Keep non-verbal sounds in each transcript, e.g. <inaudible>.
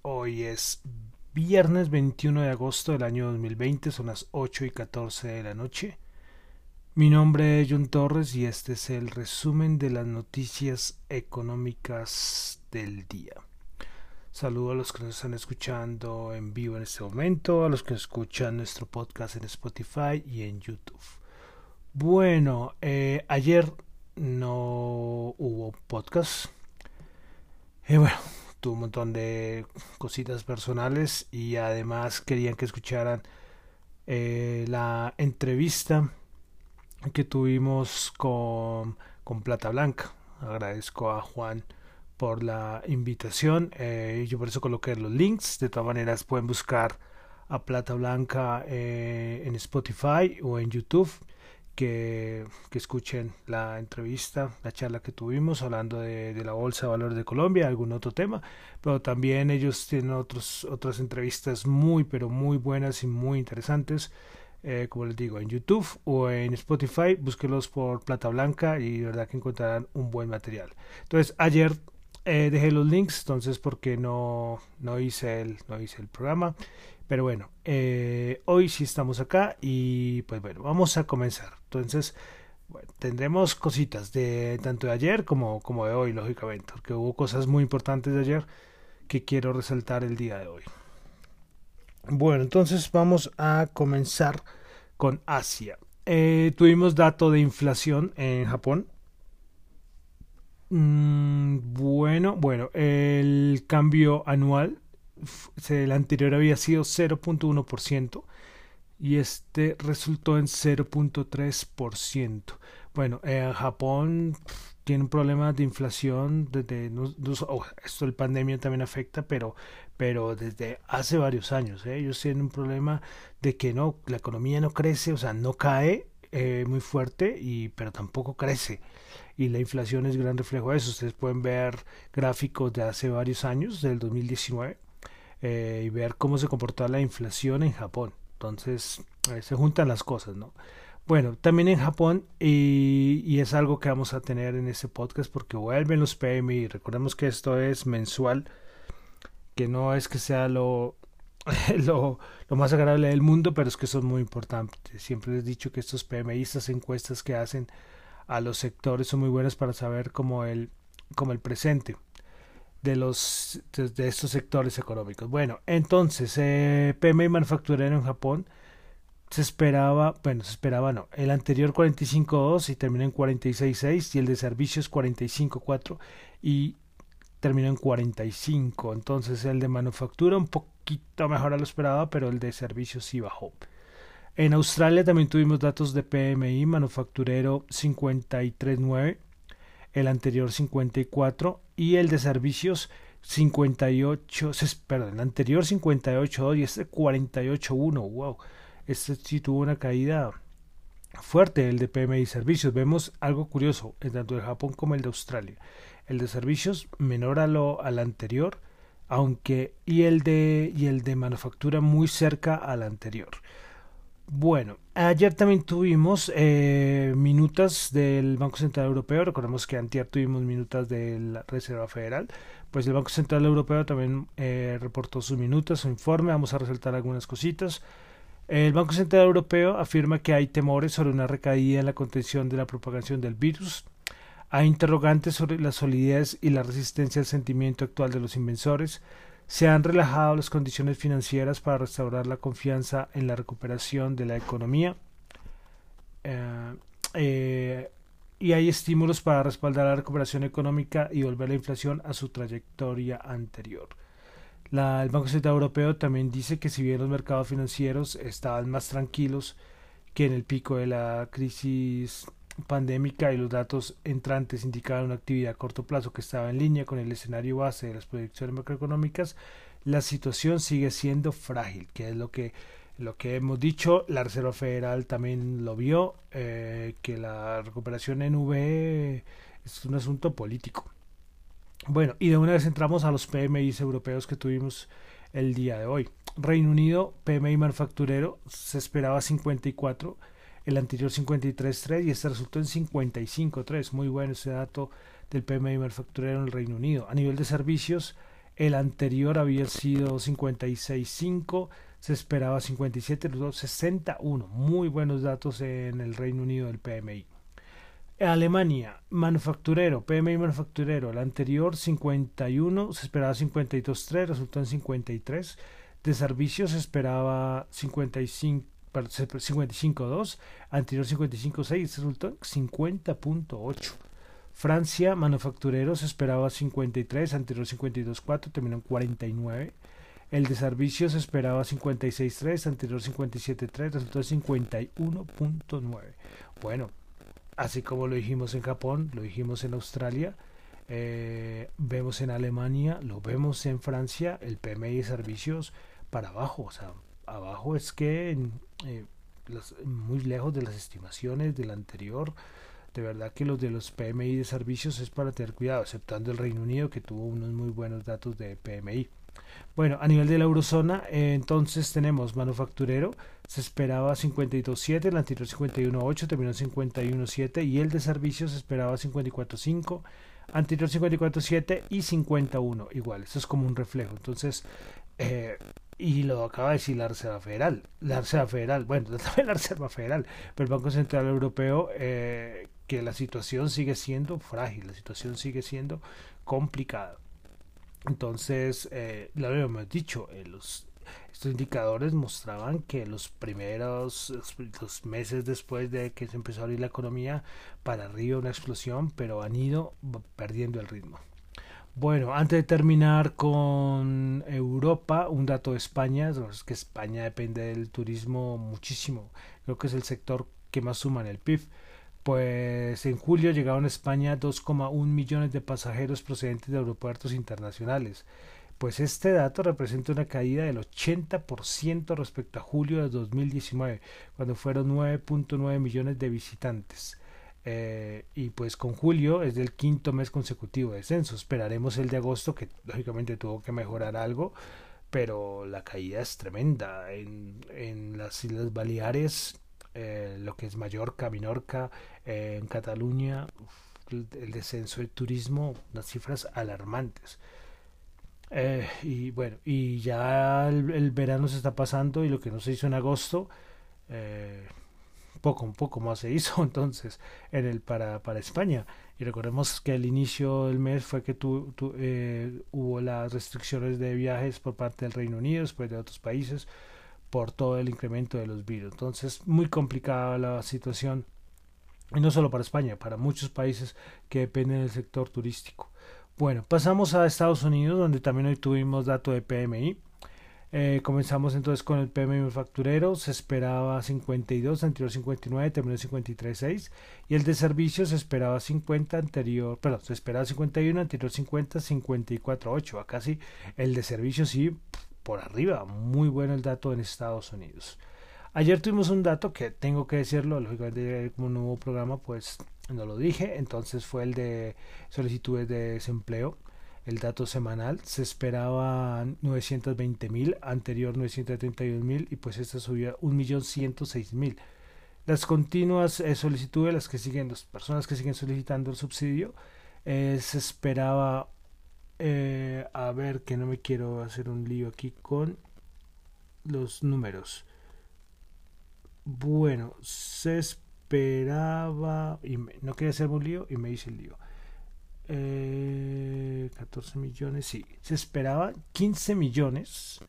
Hoy es viernes 21 de agosto del año 2020, son las 8 y 14 de la noche. Mi nombre es John Torres y este es el resumen de las noticias económicas del día. Saludo a los que nos están escuchando en vivo en este momento, a los que escuchan nuestro podcast en Spotify y en YouTube. Bueno, eh, ayer no hubo podcast. Y bueno, tuve un montón de cositas personales y además querían que escucharan eh, la entrevista que tuvimos con, con, Plata Blanca. Agradezco a Juan por la invitación. Eh, yo por eso coloqué los links. De todas maneras pueden buscar a Plata Blanca eh, en Spotify o en YouTube que, escuchen la entrevista, la charla que tuvimos hablando de, la Bolsa de Valores de Colombia, algún otro tema, pero también ellos tienen otros, otras entrevistas muy, pero muy buenas y muy interesantes. Eh, como les digo, en YouTube o en Spotify, búsquenlos por Plata Blanca y de verdad que encontrarán un buen material. Entonces, ayer eh, dejé los links, entonces porque no, no, hice el, no hice el programa. Pero bueno, eh, hoy sí estamos acá y pues bueno, vamos a comenzar. Entonces, tendremos cositas de tanto de ayer como, como de hoy, lógicamente, porque hubo cosas muy importantes de ayer que quiero resaltar el día de hoy. Bueno, entonces vamos a comenzar con Asia. Eh, tuvimos dato de inflación en Japón. Mm, bueno, bueno, el cambio anual el anterior había sido 0.1% y este resultó en 0.3%. Bueno, en Japón tiene un problema de inflación desde oh, esto el pandemia también afecta, pero pero desde hace varios años. ¿eh? Ellos tienen un problema de que no la economía no crece, o sea, no cae eh, muy fuerte y pero tampoco crece y la inflación es gran reflejo de eso. Ustedes pueden ver gráficos de hace varios años, del 2019 eh, y ver cómo se comportó la inflación en Japón. Entonces, eh, se juntan las cosas, ¿no? Bueno, también en Japón, y, es algo que vamos a tener en este podcast porque vuelven los PMI. Recordemos que esto es mensual, que no es que sea <laughs> lo, lo, más agradable del mundo, pero es que son muy importantes. Siempre les he dicho que estos PMI, estas encuestas que hacen a los sectores son muy buenas para saber cómo el, cómo el presente de los de, estos sectores económicos. Bueno, entonces eh, PMI manufacturero en Japón se esperaba, bueno, se esperaba no, el anterior 45.2 y terminó en 46.6 y el de servicios 45.4 y terminó en 45. Entonces el de manufactura un poquito mejor a lo esperado, pero el de servicios sí bajó. En Australia también tuvimos datos de PMI manufacturero 53.9 el anterior 54 y el de servicios 58, perdón, el anterior 58 y este 48.1, wow, este sí tuvo una caída fuerte el de PMI servicios. Vemos algo curioso, en tanto de Japón como el de Australia. El de servicios menor a lo al anterior, aunque y el de y el de manufactura muy cerca al anterior. Bueno, ayer también tuvimos eh, minutas del Banco Central Europeo. Recordemos que antier tuvimos minutas de la Reserva Federal. Pues el Banco Central Europeo también eh, reportó sus minutas, su informe. Vamos a resaltar algunas cositas. El Banco Central Europeo afirma que hay temores sobre una recaída en la contención de la propagación del virus. Hay interrogantes sobre la solidez y la resistencia al sentimiento actual de los inversores se han relajado las condiciones financieras para restaurar la confianza en la recuperación de la economía eh, eh, y hay estímulos para respaldar la recuperación económica y volver la inflación a su trayectoria anterior. el Banco Central Europeo también dice que si bien los mercados financieros estaban más tranquilos que en el pico de la crisis pandémica y los datos entrantes indicaban una actividad a corto plazo que estaba en línea con el escenario base de las proyecciones macroeconómicas, la situación sigue siendo frágil, que es lo que lo que hemos dicho, la Reserva Federal también lo vio, eh, que la recuperación en V es un asunto político. Bueno, y de una vez entramos a los PMI europeos que tuvimos el día de hoy. Reino Unido, PMI manufacturero, se esperaba 54 el anterior 53.3 y este resultó en 55.3. Muy bueno ese dato del PMI manufacturero en el Reino Unido. A nivel de servicios, El anterior había sido 56.5, se esperaba 57, los 61. Muy buenos datos en el Reino Unido del PMI. Alemania, manufacturero, PMI manufacturero, el anterior 51, se esperaba 52.3, resultó en 53. De servicios se esperaba 55. 55.2, anterior 55.6, resultó en 50.8. Francia, manufacturero, se esperaba 53, anterior 52.4, terminó en 49. El de servicios se esperaba 56.3, anterior 57.3, resultó en 51.9. Bueno, así como lo dijimos en Japón, lo dijimos en Australia, eh, vemos en Alemania, lo vemos en Francia, el PMI de servicios para abajo, o sea, abajo es que eh, muy lejos de las estimaciones del anterior, de verdad que los de los PMI de servicios es para tener cuidado, exceptando el Reino Unido que tuvo unos muy buenos datos de PMI. Bueno, a nivel de la eurozona, eh, entonces tenemos manufacturero, se esperaba 52.7, el anterior 51.8, terminó en 51.7 y el de servicios se esperaba 54.5, anterior 54.7 y 51 igual, eso es como un reflejo. Entonces, eh, y lo acaba de decir la Reserva Federal, la Reserva Federal, bueno, <laughs> también la Reserva Federal, pero el Banco Central Europeo, eh, que la situación sigue siendo frágil, la situación sigue siendo complicada. Entonces, eh, lo habíamos dicho, eh, los, estos indicadores mostraban que los primeros los meses después de que se empezó a abrir la economía, para arriba una explosión, pero han ido perdiendo el ritmo. Bueno, antes de terminar con un dato de España, es que España depende del turismo muchísimo, creo que es el sector que más suma en el PIB. Pues en julio llegaron a España 2,1 millones de pasajeros procedentes de aeropuertos internacionales. Pues este dato representa una caída del 80% respecto a julio de 2019, cuando fueron 9.9 millones de visitantes. Eh, y pues con julio es el quinto mes consecutivo de descenso. Esperaremos el de agosto, que lógicamente tuvo que mejorar algo, pero la caída es tremenda. En, en las Islas Baleares eh, lo que es Mallorca, Minorca, eh, en Cataluña, el, descenso del turismo, unas cifras alarmantes. Eh, y bueno, y ya el, verano se está pasando y lo que no se hizo en agosto, poco un poco más se hizo <laughs> entonces en el para, para España. Y recordemos que el inicio del mes fue que tu, hubo las restricciones de viajes por parte del Reino Unido, después de otros países por todo el incremento de los virus. Entonces, muy complicada la situación, y no solo para España, para muchos países que dependen del sector turístico. Bueno, pasamos a Estados Unidos, donde también hoy tuvimos dato de PMI. Eh, comenzamos entonces con el PMI manufacturero, se esperaba 52, anterior 59, terminó 53.6 y el de servicios se esperaba 50, anterior, perdón, se esperaba 51, anterior 50, 54.8, acá sí, el de servicios sí por arriba. Muy bueno el dato en Estados Unidos. Ayer tuvimos un dato que tengo que decirlo, lógicamente como un nuevo programa pues no lo dije, entonces fue el de solicitudes de desempleo, el dato semanal, se esperaba 920 mil, anterior 932 mil y pues esta subió 1.106.000. mil. Las continuas eh, solicitudes, las que siguen, las personas que siguen solicitando el subsidio, eh, se esperaba eh, a ver que no me quiero hacer un lío aquí con los números. Bueno, se esperaba y no quería hacer un lío y me hice el lío. 14 eh, millones, sí, se esperaba 15 millones.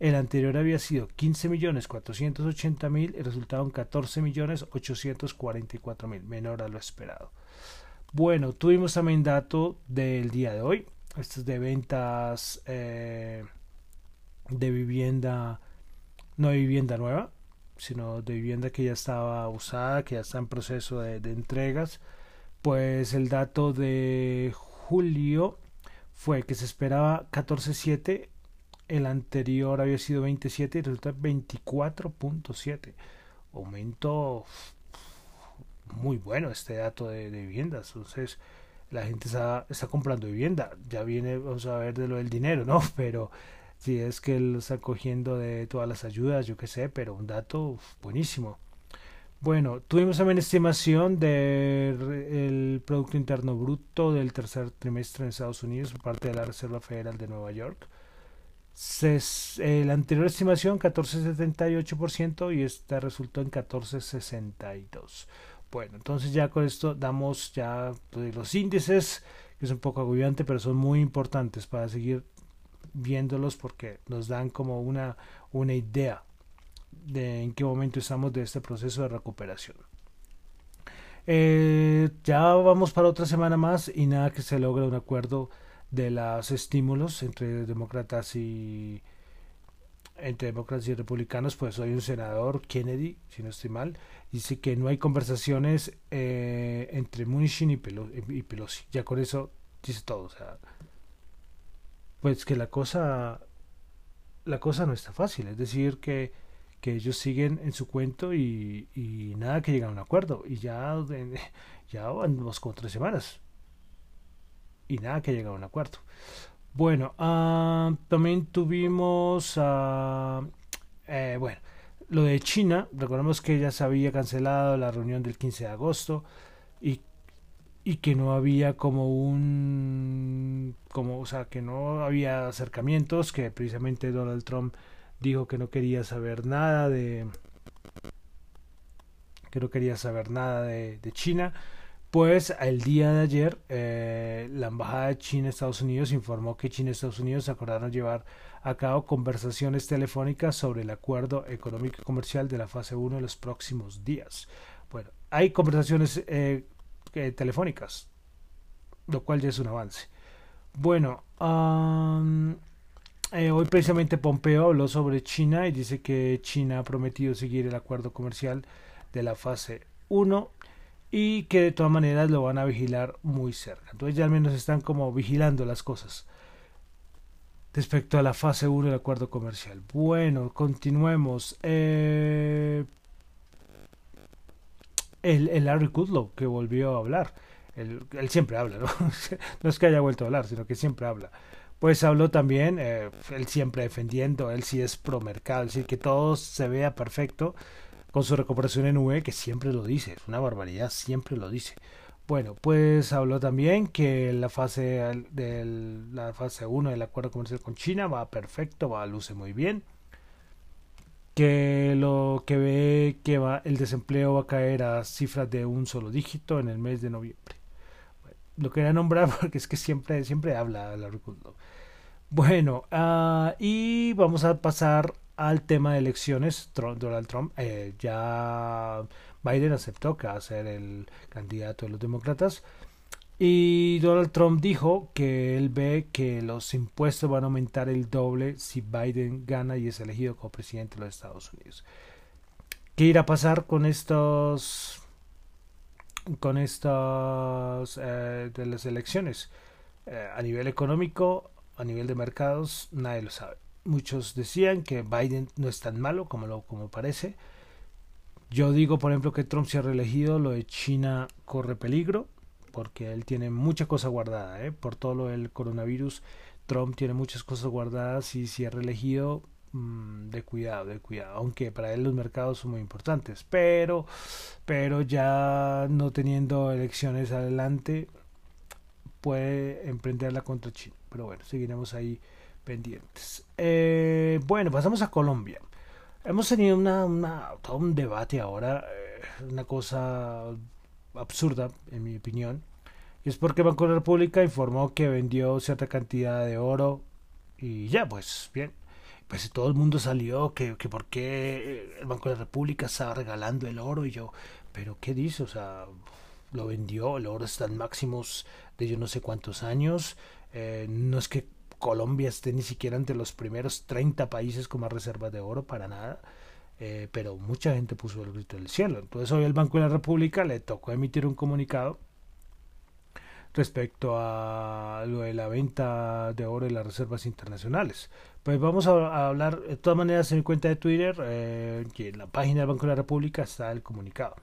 El anterior había sido 15 millones 480 mil y resultaron 14 millones 844 mil, menor a lo esperado. Bueno, tuvimos también dato del día de hoy. Esto es de ventas eh, de vivienda, no de vivienda nueva, sino de vivienda que ya estaba usada, que ya está en proceso de, entregas. Pues el dato de julio fue que se esperaba 14.7, el anterior había sido 27 y resulta 24.7. Aumento muy bueno este dato de, de viviendas. Entonces, la gente está, está comprando vivienda. Ya viene, vamos a ver de lo del dinero, ¿no? <laughs> Pero si es que él está cogiendo de todas las ayudas, yo qué sé, pero un dato buenísimo. Bueno, tuvimos también estimación del Producto Interno Bruto del tercer trimestre en Estados Unidos por parte de la Reserva Federal de Nueva York. la anterior estimación 14,78% y esta resultó en 14,62%. Bueno, entonces ya con esto damos ya pues, los índices, que es un poco agobiante, pero son muy importantes para seguir viéndolos porque nos dan como una, una idea de en qué momento estamos de este proceso de recuperación. Eh, ya vamos para otra semana más y nada que se logre un acuerdo de los estímulos entre demócratas y entre demócratas y republicanos, pues hoy un senador, Kennedy, si no estoy mal, dice que no hay conversaciones eh, entre Munichin y, Pelosi, Ya con eso dice todo. Pues que la cosa, la cosa no está fácil. Es decir, que, que ellos siguen en su cuento y, y nada que llegan a un acuerdo. Y ya, <laughs> ya vamos como tres semanas. Y nada que llegan a un acuerdo. Bueno, uh, también tuvimos, uh, eh, bueno, lo de China. Recordemos que ya se había cancelado la reunión del 15 de agosto y, y que no había como un, como, o sea, que no había acercamientos, que precisamente Donald Trump dijo que no quería saber nada de, que no quería saber nada de, China. Pues el día de ayer eh, la Embajada de China Estados Unidos informó que China y Estados Unidos acordaron llevar a cabo conversaciones telefónicas sobre el acuerdo económico y comercial de la fase 1 en los próximos días. Bueno, hay conversaciones eh, telefónicas, lo cual ya es un avance. Bueno, eh, hoy precisamente Pompeo habló sobre China y dice que China ha prometido seguir el acuerdo comercial de la fase 1 y que de todas maneras lo van a vigilar muy cerca. Entonces ya al menos están como vigilando las cosas respecto a la fase 1 del acuerdo comercial. Bueno, continuemos. Eh, el, el, Larry Kudlow que volvió a hablar. Él, siempre habla, ¿no? <laughs> no es que haya vuelto a hablar, sino que siempre habla. Pues habló también, eh, él siempre defendiendo, él sí es pro mercado, es decir, que todo se vea perfecto con su recuperación en UE, que siempre lo dice, es una barbaridad, siempre lo dice. Bueno, pues habló también que la fase de la fase 1 del acuerdo comercial con China va perfecto, va luce muy bien. Que lo que ve que va el desempleo va a caer a cifras de un solo dígito en el mes de noviembre. Lo quería nombrar <laughs> porque es que siempre siempre habla la Bueno, uh, y vamos a pasar al tema de elecciones, Donald Trump, eh, ya Biden aceptó que va a ser el candidato de los demócratas. Y Donald Trump dijo que él ve que los impuestos van a aumentar el doble si Biden gana y es elegido como presidente de los Estados Unidos. ¿Qué irá a pasar con estos con estos eh, de las elecciones? Eh, a nivel económico, a nivel de mercados, nadie lo sabe. Muchos decían que Biden no es tan malo como, lo, como parece. Yo digo, por ejemplo, que Trump se ha reelegido, lo de China corre peligro, porque él tiene mucha cosa guardada, ¿eh? por todo lo del coronavirus. Trump tiene muchas cosas guardadas y si ha reelegido, mmm, de cuidado, de cuidado. Aunque para él los mercados son muy importantes, pero, pero ya no teniendo elecciones adelante, puede emprenderla contra China. Pero bueno, seguiremos ahí pendientes. Eh, bueno, pasamos a Colombia. Hemos tenido una, todo un debate ahora, eh, una cosa absurda, en mi opinión. Y es porque Banco de la República informó que vendió cierta cantidad de oro y ya, pues bien. Pues todo el mundo salió que, que por qué el Banco de la República estaba regalando el oro y yo, pero ¿qué dice? O sea, lo vendió, el oro está en máximos de yo no sé cuántos años. Eh, no es que Colombia esté ni siquiera entre los primeros 30 países con más reservas de oro, para nada. Eh, pero mucha gente puso el grito del cielo. Entonces hoy el Banco de la República le tocó emitir un comunicado respecto a lo de la venta de oro y las reservas internacionales. Pues vamos a, hablar, de todas maneras en mi cuenta de Twitter, eh, en la página del Banco de la República está el comunicado.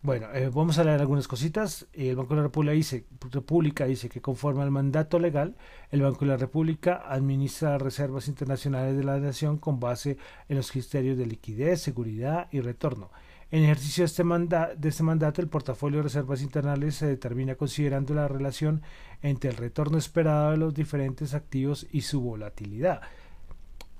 Bueno, eh, vamos a leer algunas cositas. El Banco de la República dice, República dice que conforme al mandato legal, el Banco de la República administra reservas internacionales de la nación con base en los criterios de liquidez, seguridad y retorno. En ejercicio de este, de este mandato, el portafolio de reservas internales se determina considerando la relación entre el retorno esperado de los diferentes activos y su volatilidad.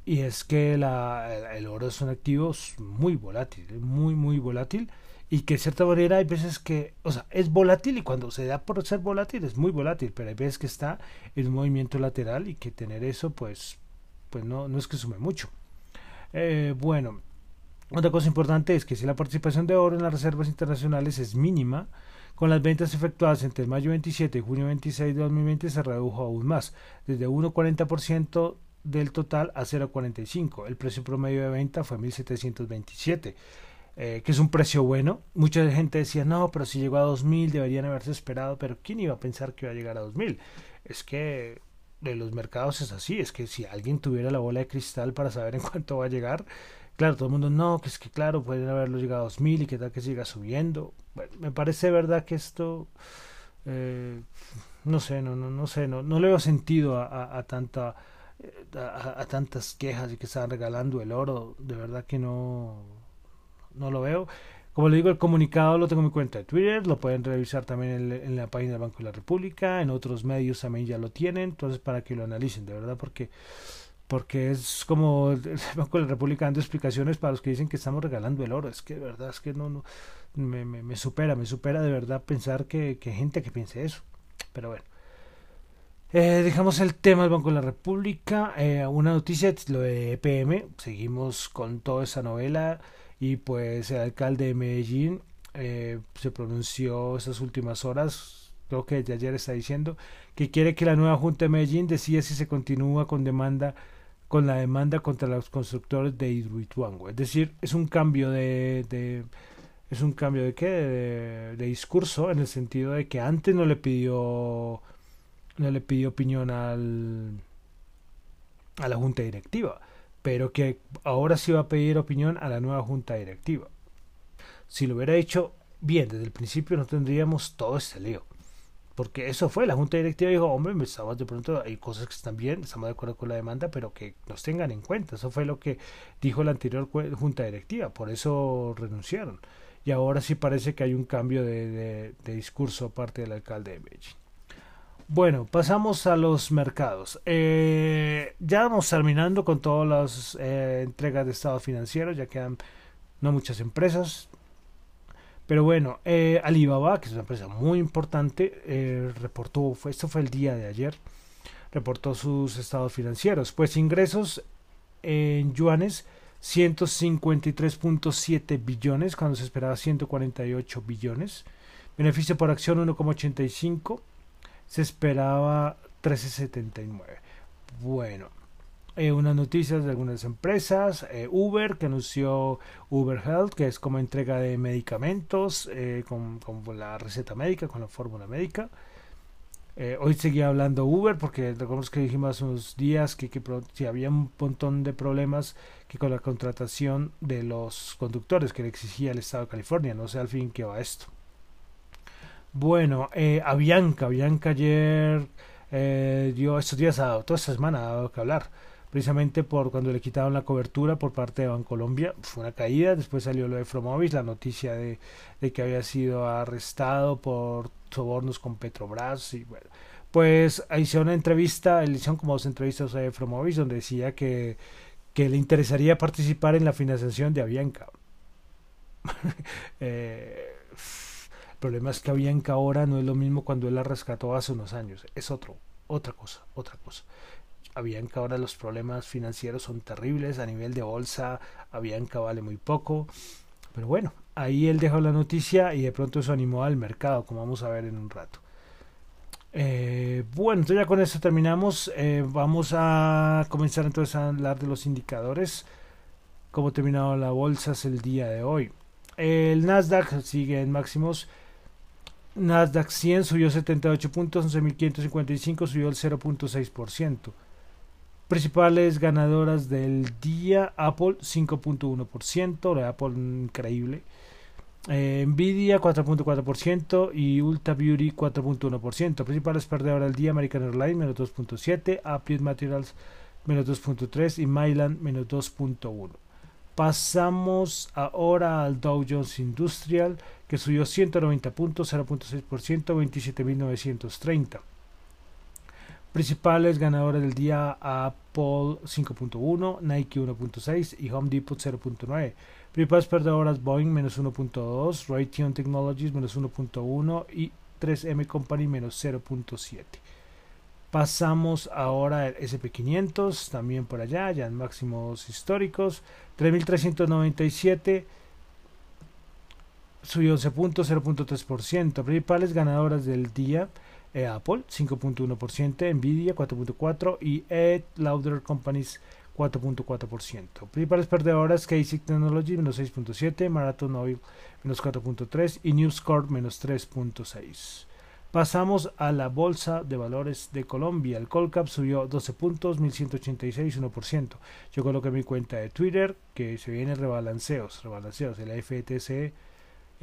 Y es que el oro es un activo muy volátil, muy, muy volátil. Y que de cierta manera hay veces que, o sea, es volátil y cuando se da por ser volátil es muy volátil, pero hay veces que está en un movimiento lateral y que tener eso, pues, pues no, no es que sume mucho. Eh, bueno, otra cosa importante es que si la participación de oro en las reservas internacionales es mínima, con las ventas efectuadas entre mayo 27 y junio 26 de 2020 se redujo aún más, desde 1,40% del total a 0,45. El precio promedio de venta fue 1.727, eh, que es un precio bueno. Mucha gente decía, no, pero si llegó a 2.000 deberían haberse esperado, pero ¿quién iba a pensar que iba a llegar a 2.000? Es que de los mercados es así, es que si alguien tuviera la bola de cristal para saber en cuánto va a llegar, Claro, todo el mundo, no, que es que claro, pueden haberlo llegado a 2000 y que tal que siga subiendo. Bueno, me parece verdad que esto, eh, no sé, no, no, no sé, no, no le veo sentido a, tanta, eh, a, tantas quejas y que están regalando el oro. De verdad que no, no lo veo. Como le digo, el comunicado lo tengo en mi cuenta de Twitter, lo pueden revisar también en, la página del Banco de la República, en otros medios también ya lo tienen, entonces para que lo analicen, de verdad, porque porque es como el Banco de la República dando explicaciones para los que dicen que estamos regalando el oro. Es que de verdad, es que no, no me, me, me supera, me supera de verdad pensar que, que, gente que piense eso. Pero bueno. Eh, dejamos el tema del Banco de la República. Eh, una noticia, lo de EPM. Seguimos con toda esa novela. Y pues el alcalde de Medellín eh, se pronunció esas últimas horas. Creo que desde ayer está diciendo que quiere que la nueva Junta de Medellín decida si se continúa con demanda con la demanda contra los constructores de Hidroituango. Es decir, es un cambio de, es un cambio de qué de, de, discurso en el sentido de que antes no le pidió no le pidió opinión al a la junta directiva, pero que ahora sí va a pedir opinión a la nueva junta directiva. Si lo hubiera hecho bien desde el principio no tendríamos todo este lío porque eso fue, la junta directiva dijo, hombre, estamos de pronto, hay cosas que están bien, estamos de acuerdo con la demanda, pero que nos tengan en cuenta. Eso fue lo que dijo la anterior junta directiva, por eso renunciaron. Y ahora sí parece que hay un cambio de, discurso parte del alcalde de Medellín. Bueno, pasamos a los mercados. Eh, ya vamos terminando con todas las eh, entregas de estado financiero, ya quedan no muchas empresas, pero bueno, eh, Alibaba, que es una empresa muy importante, eh, reportó, fue, esto fue el día de ayer, reportó sus estados financieros. Pues ingresos en yuanes 153.7 billones, cuando se esperaba 148 billones. Beneficio por acción 1,85, se esperaba 13,79. Bueno, eh, unas noticias de algunas empresas, eh, Uber que anunció Uber Health, que es como entrega de medicamentos eh, con, con, la receta médica, con la fórmula médica. Eh, hoy seguía hablando Uber porque recordemos que dijimos hace unos días que, que había un montón de problemas que con la contratación de los conductores que le exigía el Estado de California, no sé al fin qué va esto. Bueno, Avianca, Avianca ayer dio estos días, a, toda esta semana ha dado que hablar precisamente por cuando le quitaron la cobertura por parte de Bancolombia. Fue una caída, después salió lo de Fromovis, la noticia de, que había sido arrestado por sobornos con Petrobras y bueno. Pues hicieron una entrevista, hicieron como dos entrevistas a Fromovis donde decía que, que le interesaría participar en la financiación de Avianca. <laughs> eh, el problema es que Avianca ahora no es lo mismo cuando él la rescató hace unos años, es otro, otra cosa, otra cosa. Avianca ahora los problemas financieros son terribles, a nivel de bolsa Avianca vale muy poco, pero bueno, ahí él dejó la noticia y de pronto eso animó al mercado, como vamos a ver en un rato. Eh, bueno, entonces ya con eso terminamos. Eh, vamos a comenzar entonces a hablar de los indicadores. Cómo ha terminado la bolsa el día de hoy. El Nasdaq sigue en máximos. Nasdaq 100 subió 78 puntos, 11.555 subió el 0.6% principales ganadoras del día, Apple 5.1%, la Apple increíble. Eh, Nvidia 4.4% y Ulta Beauty 4.1%. Principales perdedoras del día, American Airlines menos 2.7, Applied Materials menos 2.3 y Mylan menos 2.1. Pasamos ahora al Dow Jones Industrial, que subió 190 puntos, 0.6%, 27.930. Principales ganadores del día Apple 5.1, Nike 1.6 y Home Depot 0.9. Principales perdedoras Boeing menos 1.2, Raytheon Technologies menos 1.1 y 3M Company menos 0.7. Pasamos ahora al SP500, también por allá, ya en máximos históricos. 3.397 subió 11 puntos, 0.3%. Principales ganadoras del día, eh, Apple 5.1%, Nvidia 4.4% y Ed Lauder Companies 4.4%. Principales perdedoras, Casey Technology menos 6.7%, Marathon Oil menos 4.3% y News Corp menos 3.6%. Pasamos a la Bolsa de Valores de Colombia. El Colcap subió 12 puntos, 1186, 1%. Yo coloqué mi cuenta de Twitter que se vienen rebalanceos, rebalanceos. El FTC,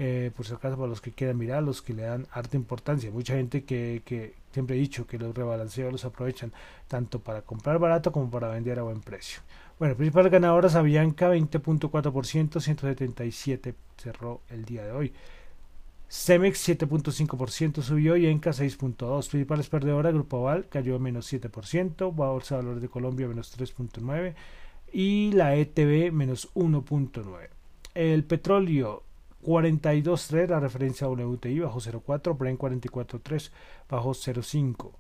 eh, por si acaso, para los que quieran mirar, los que le dan harta importancia. Mucha gente que, que siempre he dicho que los rebalanceos los aprovechan tanto para comprar barato como para vender a buen precio. Bueno, principales ganadoras Avianca 20.4%, 177 cerró el día de hoy. Cemex 7.5% subió y Enca 6.2%. Principales perdedoras, Grupo Aval cayó menos 7%, Bolsa de Valores de Colombia menos 3.9% y la ETB menos 1.9%. El petróleo 42.3, la referencia WTI bajo 0.4, Brent 44.3 bajo 0.5.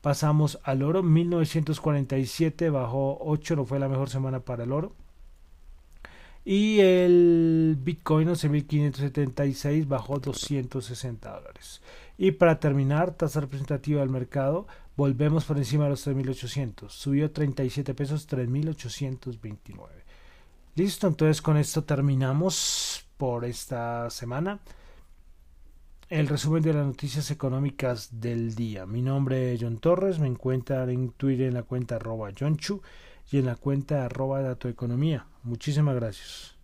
Pasamos al oro 1947 bajo 8, no fue la mejor semana para el oro. Y el Bitcoin 11.576 bajó 260 dólares. Y para terminar, tasa representativa del mercado, volvemos por encima de los 3.800. Subió 37 pesos, 3.829. Listo, entonces con esto terminamos por esta semana el resumen de las noticias económicas del día. Mi nombre es John Torres, me encuentran en Twitter en la cuenta arroba John Chu y en la cuenta arroba Datoeconomía. Muchísimas gracias.